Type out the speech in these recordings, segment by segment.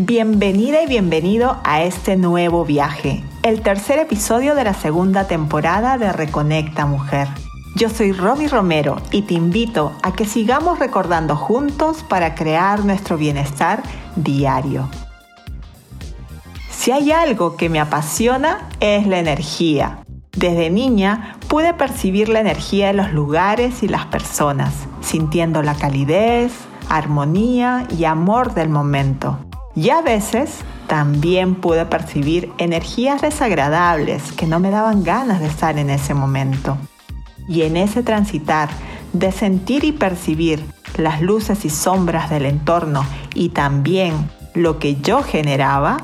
Bienvenida y bienvenido a este nuevo viaje, el tercer episodio de la segunda temporada de Reconecta Mujer. Yo soy Romy Romero y te invito a que sigamos recordando juntos para crear nuestro bienestar diario. Si hay algo que me apasiona es la energía. Desde niña pude percibir la energía de los lugares y las personas, sintiendo la calidez, armonía y amor del momento. Y a veces también pude percibir energías desagradables que no me daban ganas de estar en ese momento. Y en ese transitar de sentir y percibir las luces y sombras del entorno y también lo que yo generaba,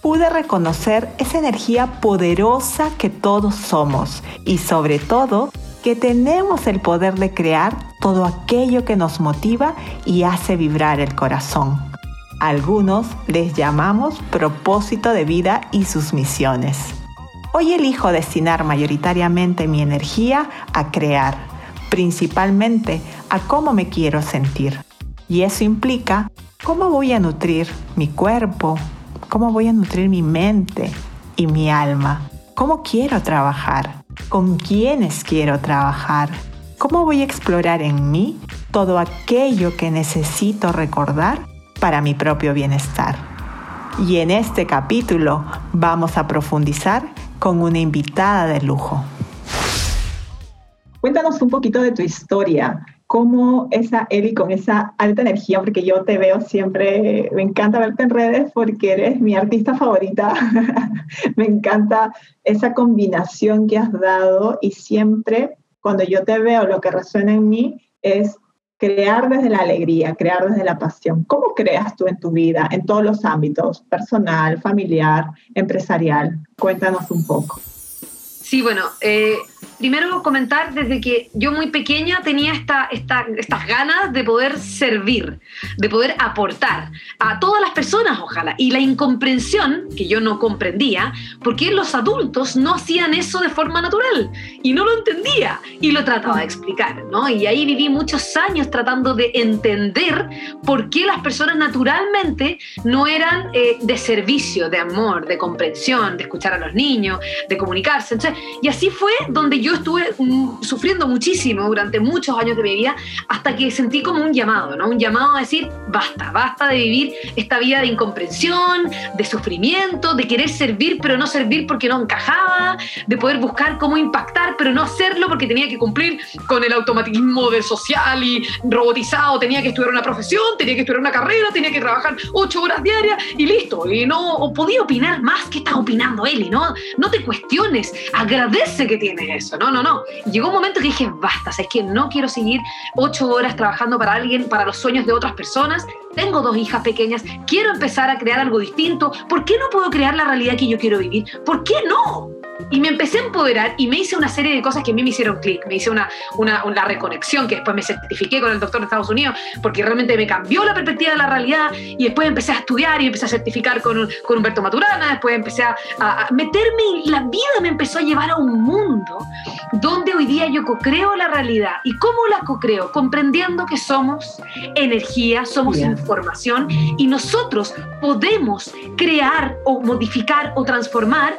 pude reconocer esa energía poderosa que todos somos y sobre todo que tenemos el poder de crear todo aquello que nos motiva y hace vibrar el corazón. Algunos les llamamos propósito de vida y sus misiones. Hoy elijo destinar mayoritariamente mi energía a crear, principalmente a cómo me quiero sentir. Y eso implica cómo voy a nutrir mi cuerpo, cómo voy a nutrir mi mente y mi alma, cómo quiero trabajar, con quiénes quiero trabajar, cómo voy a explorar en mí todo aquello que necesito recordar para mi propio bienestar. Y en este capítulo vamos a profundizar con una invitada de lujo. Cuéntanos un poquito de tu historia, cómo esa Eli con esa alta energía, porque yo te veo siempre, me encanta verte en redes porque eres mi artista favorita, me encanta esa combinación que has dado y siempre cuando yo te veo lo que resuena en mí es crear desde la alegría, crear desde la pasión. ¿Cómo creas tú en tu vida, en todos los ámbitos, personal, familiar, empresarial? Cuéntanos un poco. Sí, bueno, eh, primero comentar desde que yo muy pequeña tenía esta, estas ganas de poder servir, de poder aportar a todas las personas, ojalá. Y la incomprensión, que yo no comprendía, porque los adultos no hacían eso de forma natural. Y no lo entendía. Y lo trataba de explicar, ¿no? Y ahí viví muchos años tratando de entender por qué las personas naturalmente no eran eh, de servicio, de amor, de comprensión, de escuchar a los niños, de comunicarse. y así fue donde yo estuve mm, sufriendo muchísimo durante muchos años de mi vida hasta que sentí como un llamado, ¿no? Un llamado a decir, basta, basta de vivir esta vida de incomprensión, de sufrimiento, de querer servir pero no servir porque no encajaba, de poder buscar cómo impactar pero no hacerlo porque tenía que cumplir con el automatismo del social y robotizado, tenía que estudiar una profesión, tenía que estudiar una carrera, tenía que trabajar ocho horas diarias y listo. Y no podía opinar más que está opinando y no, no te cuestiones, agradece que tienes No, no, no. Llegó un momento que dije, basta, es que no quiero seguir ocho horas trabajando para alguien, para los sueños de otras personas. Tengo dos hijas pequeñas, quiero empezar a crear algo distinto. ¿Por qué no puedo crear la realidad que yo quiero vivir? ¿Por qué no? Y me empecé a empoderar y me hice una serie de cosas que a mí me hicieron clic. Me hice una, una, una, reconexión que después me certifiqué con el doctor de Estados Unidos porque realmente me cambió la perspectiva de la realidad. Y después empecé a estudiar y empecé a certificar con, con Humberto Maturana. Después empecé a, a meterme y la vida me empezó a llevar a un mundo donde hoy día yo co-creo la realidad. ¿Y cómo la co-creo? Comprendiendo que somos energía, somos información y nosotros podemos crear o modificar o transformar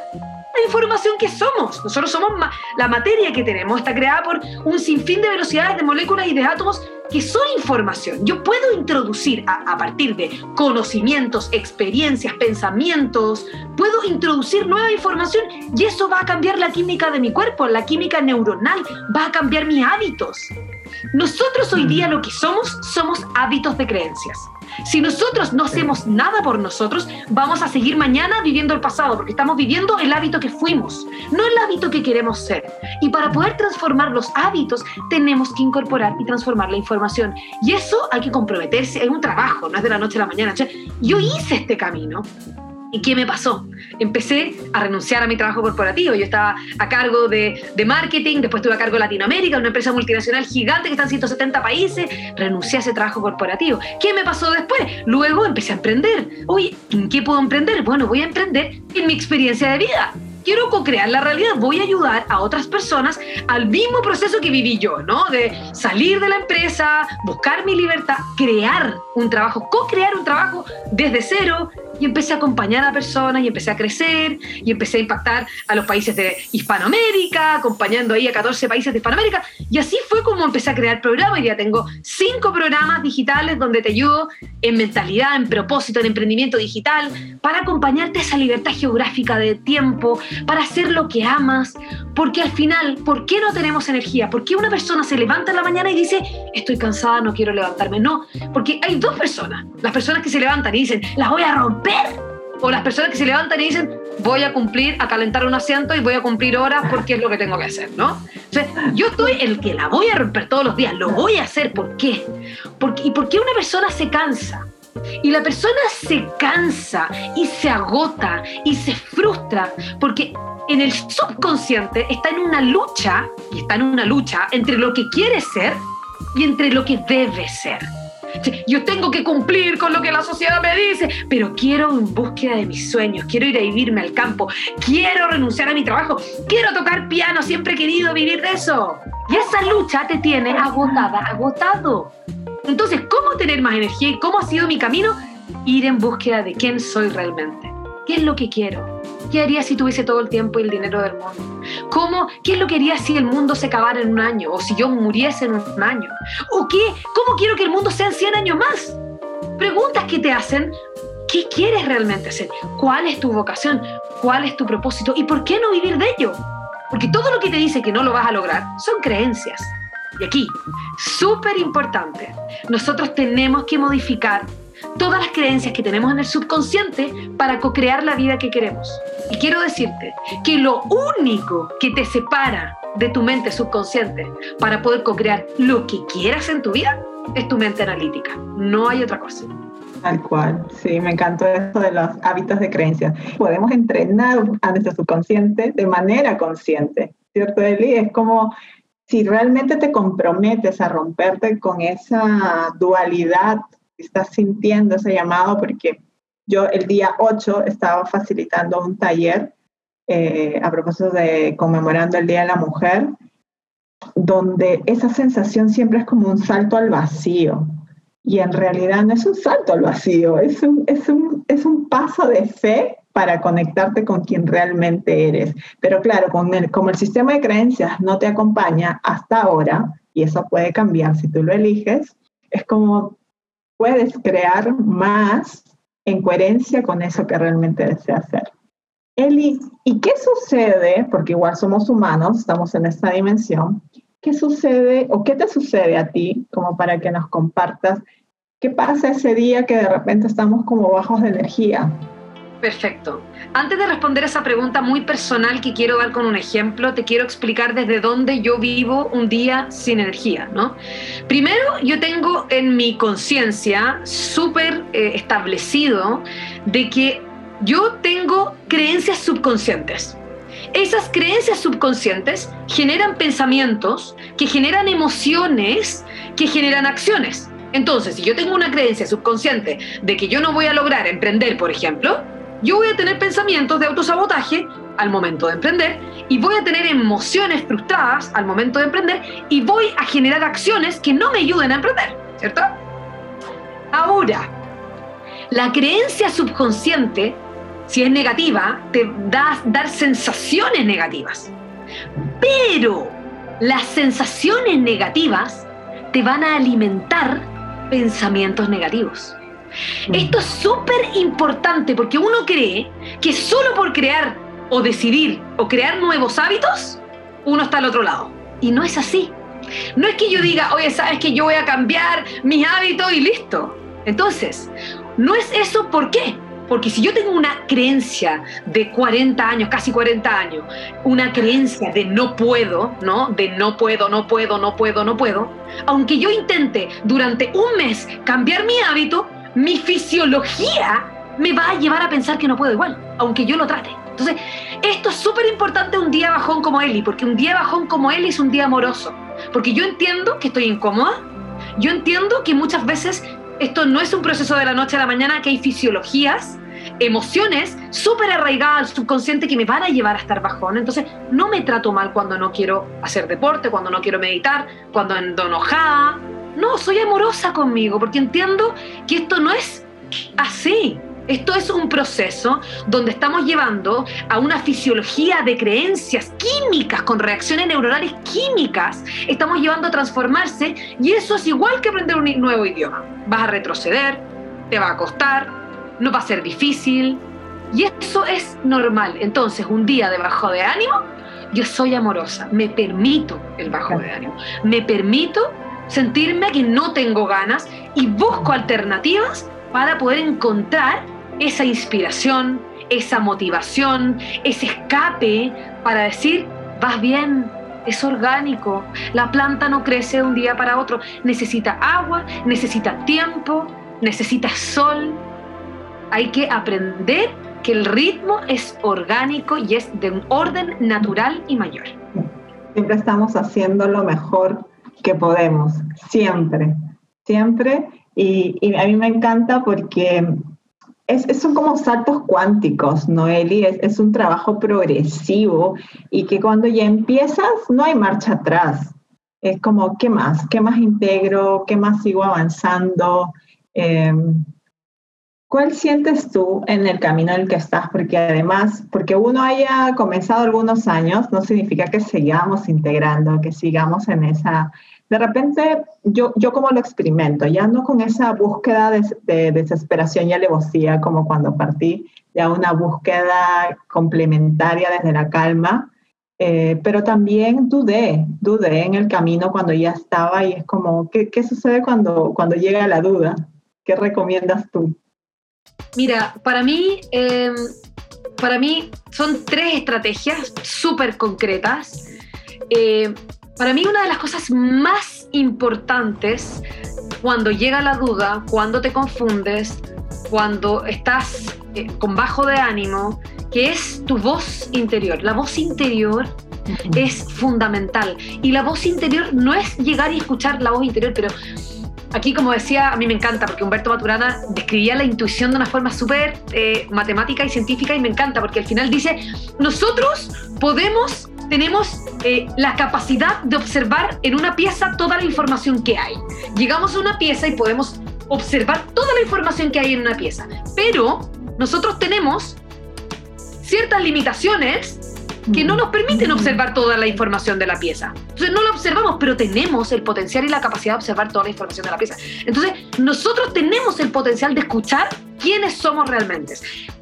la información que somos. Nosotros somos la materia que tenemos, está creada por un sinfín de velocidades de moléculas y de átomos que son información. Yo puedo introducir a, a, partir de conocimientos, experiencias, pensamientos, puedo introducir nueva información y eso va a cambiar la química de mi cuerpo, la química neuronal, va a cambiar mis hábitos. Nosotros hoy día lo que somos somos hábitos de creencias. Si nosotros no hacemos nada por nosotros, vamos a seguir mañana viviendo el pasado, porque estamos viviendo el hábito que fuimos, no el hábito que queremos ser. Y para poder transformar los hábitos, tenemos que incorporar y transformar la información. Y eso hay que comprometerse, es un trabajo, no es de la noche a la mañana. Yo hice este camino ¿Y qué me pasó? Empecé a renunciar a mi trabajo corporativo. Yo estaba a cargo de, de, marketing, después estuve a cargo de Latinoamérica, una empresa multinacional gigante que está en 170 países. Renuncié a ese trabajo corporativo. ¿Qué me pasó después? Luego empecé a emprender. Oye, ¿en qué puedo emprender? Bueno, voy a emprender en mi experiencia de vida quiero co-crear la realidad, voy a ayudar a otras personas al mismo proceso que viví yo, ¿no? De salir de la empresa, buscar mi libertad, crear un trabajo, co-crear un trabajo desde cero, y empecé a acompañar a personas y empecé a crecer y empecé a impactar a los países de Hispanoamérica, acompañando ahí a 14 países de Hispanoamérica. Y así fue como empecé a crear programas. Y ya tengo cinco programas digitales donde te ayudo en mentalidad, en propósito, en emprendimiento digital, para acompañarte a esa libertad geográfica de tiempo, para hacer lo que amas. Porque al final, ¿por qué no tenemos energía? ¿Por qué una persona se levanta en la mañana y dice, estoy cansada, no quiero levantarme? No, porque hay dos personas. Las personas que se levantan y dicen, las voy a romper o las personas que se levantan y dicen, voy a cumplir, a calentar un asiento y voy a cumplir horas porque es lo que tengo que hacer, ¿no? yo estoy el que la voy a romper todos los días, lo voy a hacer, ¿por qué? Porque, ¿Y por qué una persona se cansa? Y la persona se cansa y se agota y se frustra porque en el subconsciente está en una lucha, y está en una lucha entre lo que quiere ser y entre lo que debe ser. Yo tengo que cumplir con lo que la sociedad me dice, pero quiero en búsqueda de mis sueños, quiero ir a vivirme al campo, quiero renunciar a mi trabajo, quiero tocar piano, siempre he querido vivir de eso. Y esa lucha te tiene agotada, agotado. Entonces, ¿cómo tener más energía y cómo ha sido mi camino? Ir en búsqueda de quién soy realmente. ¿Qué es lo que quiero? ¿Qué haría si tuviese todo el tiempo y el dinero del mundo? ¿Cómo, ¿Qué es lo que haría si el mundo se acabara en un año? ¿O si yo muriese en un año? ¿O qué? ¿Cómo quiero que el mundo sea en 100 años más? Preguntas que te hacen, ¿qué quieres realmente hacer? ¿Cuál es tu vocación? ¿Cuál es tu propósito? ¿Y por qué no vivir de ello? Porque todo lo que te dice que no lo vas a lograr son creencias. Y aquí, súper importante, nosotros tenemos que modificar todas las creencias que tenemos en el subconsciente para co-crear la vida que queremos. Y quiero decirte que lo único que te separa de tu mente subconsciente para poder co-crear lo que quieras en tu vida es tu mente analítica. No hay otra cosa. Tal cual, sí, me encantó esto de los hábitos de creencias. Podemos entrenar a nuestro subconsciente de manera consciente, ¿cierto, Eli? Es como si realmente te comprometes a romperte con esa dualidad estás sintiendo ese llamado, porque yo el día 8 estaba facilitando un taller eh, a propósito de conmemorando el Día de la Mujer, donde esa sensación siempre es como un salto al vacío. Y en realidad no es un salto al vacío, es un, es un, es un paso de fe para conectarte con quien realmente eres. Pero claro, con el, como el sistema de creencias no te acompaña hasta ahora, y eso puede cambiar si tú lo eliges, es como puedes crear más en coherencia con eso que realmente deseas hacer. Eli, ¿y qué sucede? Porque igual somos humanos, estamos en esta dimensión. ¿Qué sucede o qué te sucede a ti como para que nos compartas qué pasa ese día que de repente estamos como bajos de energía? Perfecto. Antes de responder esa pregunta muy personal que quiero dar con un ejemplo, te quiero explicar desde dónde yo vivo un día sin energía, ¿no? Primero, yo tengo en mi conciencia súper eh, establecido de que yo tengo creencias subconscientes. Esas creencias subconscientes generan pensamientos, que generan emociones, que generan acciones. Entonces, si yo tengo una creencia subconsciente de que yo no voy a lograr emprender, por ejemplo, yo voy a tener pensamientos de autosabotaje al momento de emprender y voy a tener emociones frustradas al momento de emprender y voy a generar acciones que no me ayuden a emprender, ¿cierto? Ahora, la creencia subconsciente, si es negativa, te da dar sensaciones negativas. Pero las sensaciones negativas te van a alimentar pensamientos negativos. Esto es súper importante porque uno cree que solo por crear o decidir o crear nuevos hábitos, uno está al otro lado. Y no es así. No es que yo diga, oye, sabes que yo voy a cambiar mis hábitos y listo. Entonces, no es eso, ¿por qué? Porque si yo tengo una creencia de 40 años, casi 40 años, una creencia de no puedo, ¿no? De no puedo, no puedo, no puedo, no puedo, aunque yo intente durante un mes cambiar mi hábito, mi fisiología me va a llevar a pensar que no puedo igual, aunque yo lo trate. Entonces, esto es súper importante un día bajón como Eli, porque un día bajón como Eli es un día amoroso. Porque yo entiendo que estoy incómoda, yo entiendo que muchas veces esto no es un proceso de la noche a la mañana, que hay fisiologías emociones súper arraigadas al subconsciente que me van a llevar a estar bajón. Entonces, no me trato mal cuando no quiero hacer deporte, cuando no quiero meditar, cuando ando enojada. No, soy amorosa conmigo porque entiendo que esto no es así. Esto es un proceso donde estamos llevando a una fisiología de creencias químicas, con reacciones neuronales químicas, estamos llevando a transformarse y eso es igual que aprender un nuevo idioma. Vas a retroceder, te va a costar, no va a ser difícil y eso es normal. Entonces, un día de bajo de ánimo, yo soy amorosa, me permito el bajo de ánimo, me permito sentirme que no tengo ganas y busco alternativas para poder encontrar esa inspiración, esa motivación, ese escape para decir, vas bien, es orgánico, la planta no crece de un día para otro, necesita agua, necesita tiempo, necesita sol. Hay que aprender que el ritmo es orgánico y es de un orden natural y mayor. Siempre estamos haciendo lo mejor que podemos, siempre, siempre. Y, a mí me encanta porque es, son como saltos cuánticos, Noeli, es, es un trabajo progresivo y que cuando ya empiezas no hay marcha atrás. Es como, ¿qué más? ¿Qué más integro? ¿Qué más sigo avanzando? Em, ¿Cuál sientes tú en el camino en el que estás? Porque además, porque uno haya comenzado algunos años, no significa que sigamos integrando, que sigamos en esa, de repente yo, yo como lo experimento, ya no con esa búsqueda de, desesperación y alevosía como cuando partí, ya una búsqueda complementaria desde la calma, eh, pero también dudé, dudé en el camino cuando ya estaba y es como, ¿qué, qué sucede cuando, cuando llega la duda? ¿Qué recomiendas tú? Mira, para mí, em, para mí son tres estrategias súper concretas. Eh, para mí una de las cosas más importantes cuando llega la duda, cuando te confundes, cuando estás eh, con bajo de ánimo, que es tu voz interior. La voz interior es fundamental. Y la voz interior no es llegar y escuchar la voz interior, pero aquí, como decía, a mí me encanta, porque Humberto Maturana describía la intuición de una forma súper eh, matemática y científica y me encanta, porque al final dice, nosotros podemos tenemos eh, la capacidad de observar en una pieza toda la información que hay. Llegamos a una pieza y podemos observar toda la información que hay en una pieza, pero nosotros tenemos ciertas limitaciones que no nos permiten observar toda la información de la pieza. Entonces no la observamos, pero tenemos el potencial y la capacidad de observar toda la información de la pieza. Entonces nosotros tenemos el potencial de escuchar quiénes somos realmente.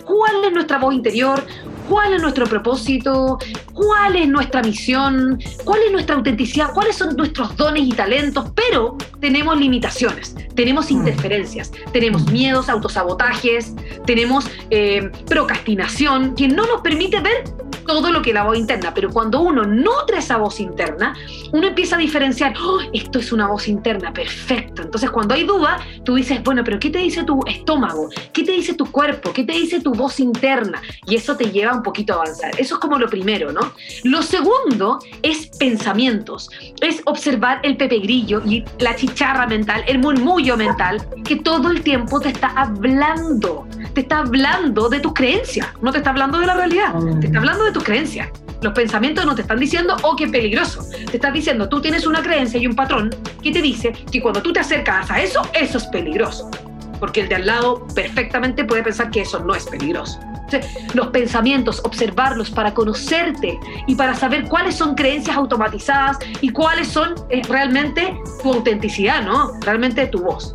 ¿Cuál es nuestra voz interior? ¿Cuál es nuestro propósito? ¿Cuál es nuestra misión? ¿Cuál es nuestra autenticidad? ¿Cuáles son nuestros dones y talentos? Pero tenemos limitaciones, tenemos mm. interferencias, tenemos mm. miedos, autosabotajes, tenemos eh, procrastinación que no nos permite ver todo lo que la voz interna, pero cuando uno nutre esa voz interna, uno empieza a diferenciar, oh, esto es una voz interna, perfecto. Entonces cuando hay duda, tú dices, bueno, pero ¿qué te dice tu estómago? ¿Qué te dice tu cuerpo? ¿Qué te dice tu voz interna? Y eso te lleva un poquito a avanzar. Eso es como lo primero, ¿no? Lo segundo es pensamientos, es observar el pepe grillo y la chicharra mental, el murmullo mental, que todo el tiempo te está hablando, te está hablando de tus creencias, no te está hablando de la realidad, te está hablando de tus creencias. Los pensamientos no te están diciendo, oh, qué peligroso. Te están diciendo, tú tienes una creencia y un patrón que te dice que cuando tú te acercas a eso, eso es peligroso. Porque el de al lado perfectamente puede pensar que eso no es peligroso. los pensamientos, observarlos para conocerte y para saber cuáles son creencias automatizadas y cuáles son eh, realmente tu autenticidad, ¿no? Realmente tu voz.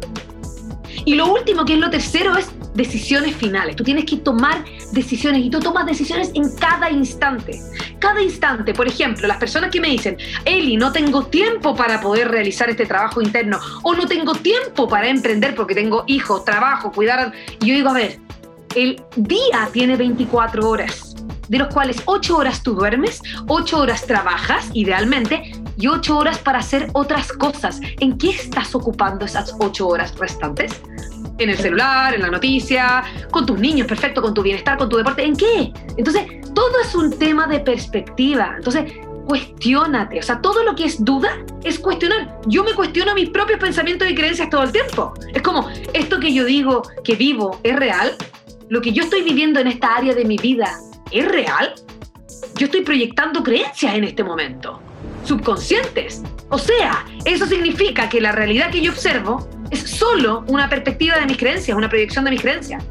Y lo último, que es lo tercero, es decisiones finales. Tú tienes que tomar decisiones y tú tomas decisiones en cada instante. Cada instante, por ejemplo, las personas que me dicen, Eli, no tengo tiempo para poder realizar este trabajo interno o no tengo tiempo para emprender porque tengo hijos, trabajo, cuidar. Y yo digo, a ver, el día tiene 24 horas, de los cuales 8 horas tú duermes, 8 horas trabajas, idealmente, y 8 horas para hacer otras cosas. ¿En qué estás ocupando esas 8 horas restantes? En el celular, en la noticia, con tus niños, perfecto, con tu bienestar, con tu deporte, ¿en qué? Entonces, todo es un tema de perspectiva. Entonces, cuestionate. O sea, todo lo que es duda es cuestionar. Yo me cuestiono mis propios pensamientos y creencias todo el tiempo. Es como, esto que yo digo que vivo es real. lo que yo estoy viviendo en esta área de mi vida es real? Yo estoy proyectando creencias en este momento, subconscientes. O sea, eso significa que la realidad que yo observo es solo una perspectiva de mis creencias, una proyección de mis creencias.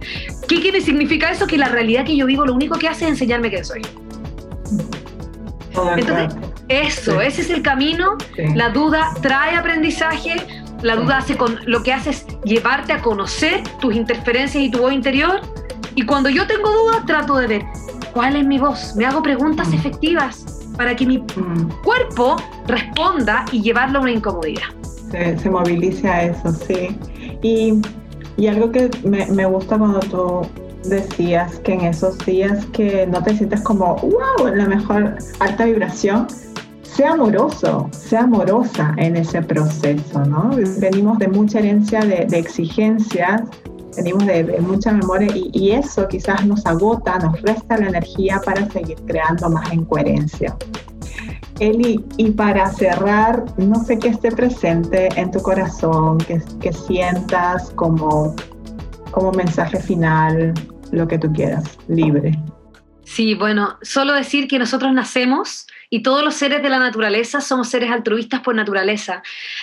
¿Qué, quiere significa eso? Que la realidad que yo vivo lo único que hace es enseñarme quién soy. Entonces, eso, ese es el camino. La duda trae aprendizaje. La duda hace con lo que hace es llevarte a conocer tus interferencias y tu voz interior. Y cuando yo tengo dudas, trato de ver cuál es mi voz. Me hago preguntas mm. efectivas para que mi mm. cuerpo responda y llevarlo a una incomodidad. Se, se movilice a eso, sí. Y, y algo que me, me gusta cuando tú decías que en esos días que no te sientes como, wow, la mejor alta vibración, sea amoroso, sea amorosa en ese proceso, ¿no? Venimos de mucha herencia de, exigencias, venimos de, mucha memoria y, y, eso quizás nos agota, nos resta la energía para seguir creando más en coherencia. Eli, y para cerrar, no sé qué esté presente en tu corazón, que, que sientas como, como mensaje final, lo que tú quieras, libre. Sí, bueno, solo decir que nosotros nacemos y todos los seres de la naturaleza somos seres altruistas por naturaleza.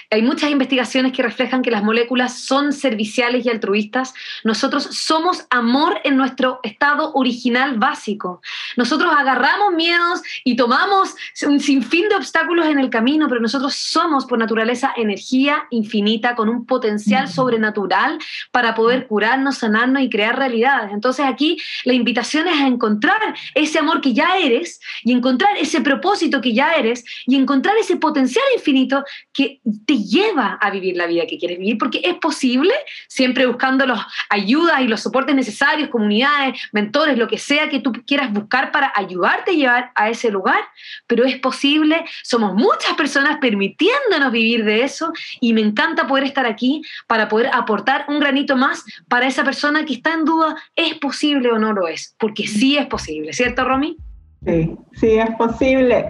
Hay muchas investigaciones que reflejan que las moléculas son serviciales y altruistas. Nosotros somos amor en nuestro estado original básico. Nosotros agarramos miedos y tomamos un sinfín de obstáculos en el camino, pero nosotros somos por naturaleza energía infinita con un potencial sobrenatural para poder curarnos, sanarnos y crear realidades. Entonces aquí la invitación es a encontrar ese amor que ya eres y encontrar ese propósito que ya eres y encontrar ese potencial infinito que te lleva a vivir la vida que quieres vivir, porque es posible, siempre buscando las ayudas y los soportes necesarios, comunidades, mentores, lo que sea que tú quieras buscar para ayudarte a llevar a ese lugar, pero es posible, somos muchas personas permitiéndonos vivir de eso y me encanta poder estar aquí para poder aportar un granito más para esa persona que está en duda, ¿es posible o no lo es? Porque sí es posible, ¿cierto, Romy? Sí, sí, es posible.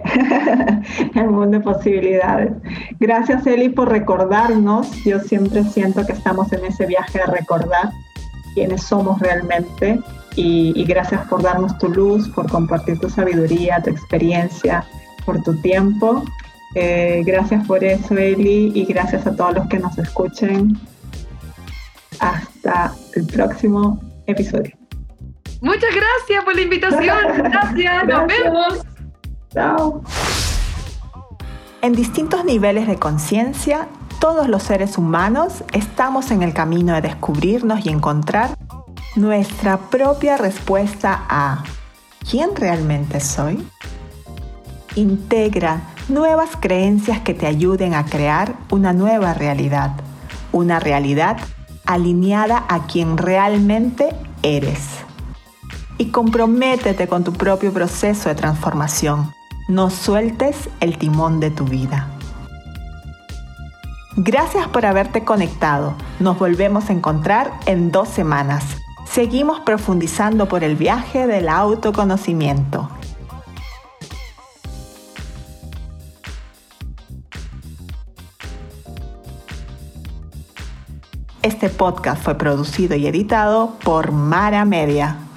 El mundo de posibilidades. Gracias, Eli, por recordarnos. Yo siempre siento que estamos en ese viaje de recordar quiénes somos realmente. Y, gracias por darnos tu luz, por compartir tu sabiduría, tu experiencia, por tu tiempo. Eh, gracias por eso, Eli, y gracias a todos los que nos escuchen. Hasta el próximo episodio. Muchas gracias por la invitación. Gracias, nos vemos. Chao. En distintos niveles de conciencia, todos los seres humanos estamos en el camino de descubrirnos y encontrar nuestra propia respuesta a ¿quién realmente soy? Integra nuevas creencias que te ayuden a crear una nueva realidad, una realidad alineada a quien realmente eres y comprométete con tu propio proceso de transformación. No sueltes el timón de tu vida. Gracias por haberte conectado. Nos volvemos a encontrar en dos semanas. Seguimos profundizando por el viaje del autoconocimiento. Este podcast fue producido y editado por Mara Media.